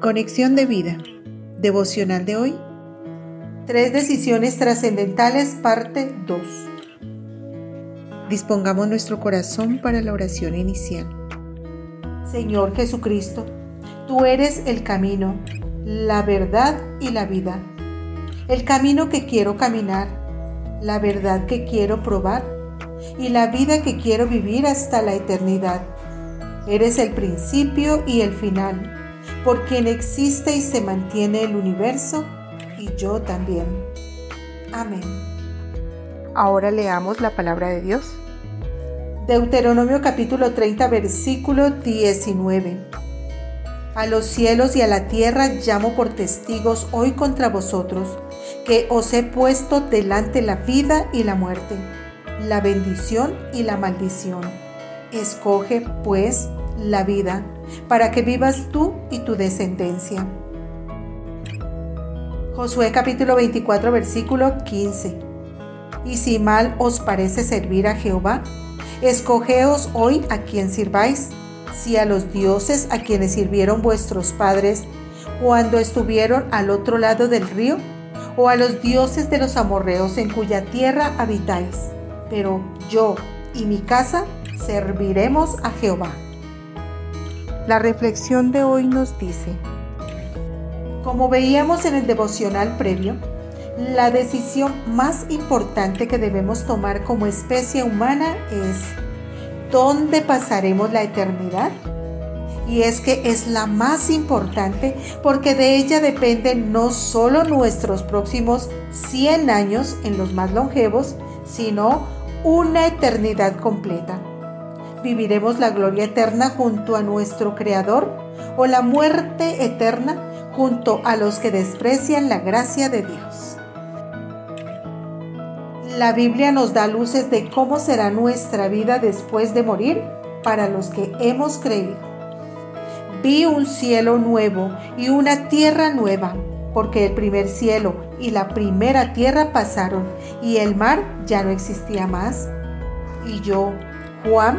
Conexión de vida. Devocional de hoy. Tres decisiones trascendentales, parte 2. Dispongamos nuestro corazón para la oración inicial. Señor Jesucristo, tú eres el camino, la verdad y la vida. El camino que quiero caminar, la verdad que quiero probar y la vida que quiero vivir hasta la eternidad. Eres el principio y el final por quien existe y se mantiene el universo y yo también. Amén. Ahora leamos la palabra de Dios. Deuteronomio capítulo 30 versículo 19. A los cielos y a la tierra llamo por testigos hoy contra vosotros, que os he puesto delante la vida y la muerte, la bendición y la maldición. Escoge, pues, la vida, para que vivas tú y tu descendencia. Josué capítulo 24 versículo 15. Y si mal os parece servir a Jehová, escogeos hoy a quien sirváis, si a los dioses a quienes sirvieron vuestros padres cuando estuvieron al otro lado del río, o a los dioses de los amorreos en cuya tierra habitáis. Pero yo y mi casa serviremos a Jehová. La reflexión de hoy nos dice, como veíamos en el devocional previo, la decisión más importante que debemos tomar como especie humana es ¿dónde pasaremos la eternidad? Y es que es la más importante porque de ella dependen no solo nuestros próximos 100 años en los más longevos, sino una eternidad completa viviremos la gloria eterna junto a nuestro Creador o la muerte eterna junto a los que desprecian la gracia de Dios. La Biblia nos da luces de cómo será nuestra vida después de morir para los que hemos creído. Vi un cielo nuevo y una tierra nueva, porque el primer cielo y la primera tierra pasaron y el mar ya no existía más. Y yo, Juan,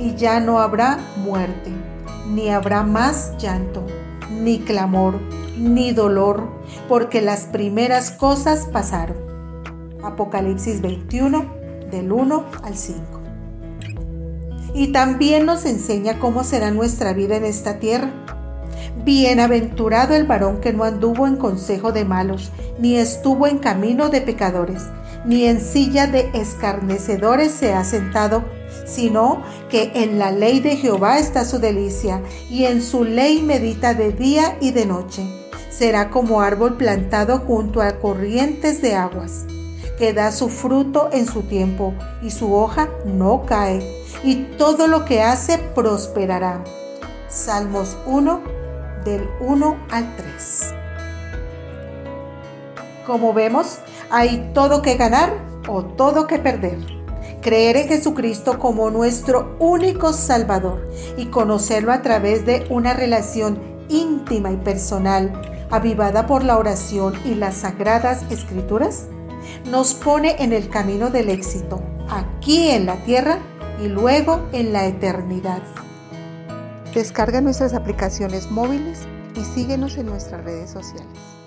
y ya no habrá muerte, ni habrá más llanto, ni clamor, ni dolor, porque las primeras cosas pasaron. Apocalipsis 21, del 1 al 5. Y también nos enseña cómo será nuestra vida en esta tierra. Bienaventurado el varón que no anduvo en consejo de malos, ni estuvo en camino de pecadores, ni en silla de escarnecedores se ha sentado, sino que en la ley de Jehová está su delicia, y en su ley medita de día y de noche. Será como árbol plantado junto a corrientes de aguas, que da su fruto en su tiempo, y su hoja no cae, y todo lo que hace prosperará. Salmos 1, del 1 al 3. Como vemos, hay todo que ganar o todo que perder. Creer en Jesucristo como nuestro único Salvador y conocerlo a través de una relación íntima y personal, avivada por la oración y las sagradas escrituras, nos pone en el camino del éxito, aquí en la tierra y luego en la eternidad. Descarga nuestras aplicaciones móviles y síguenos en nuestras redes sociales.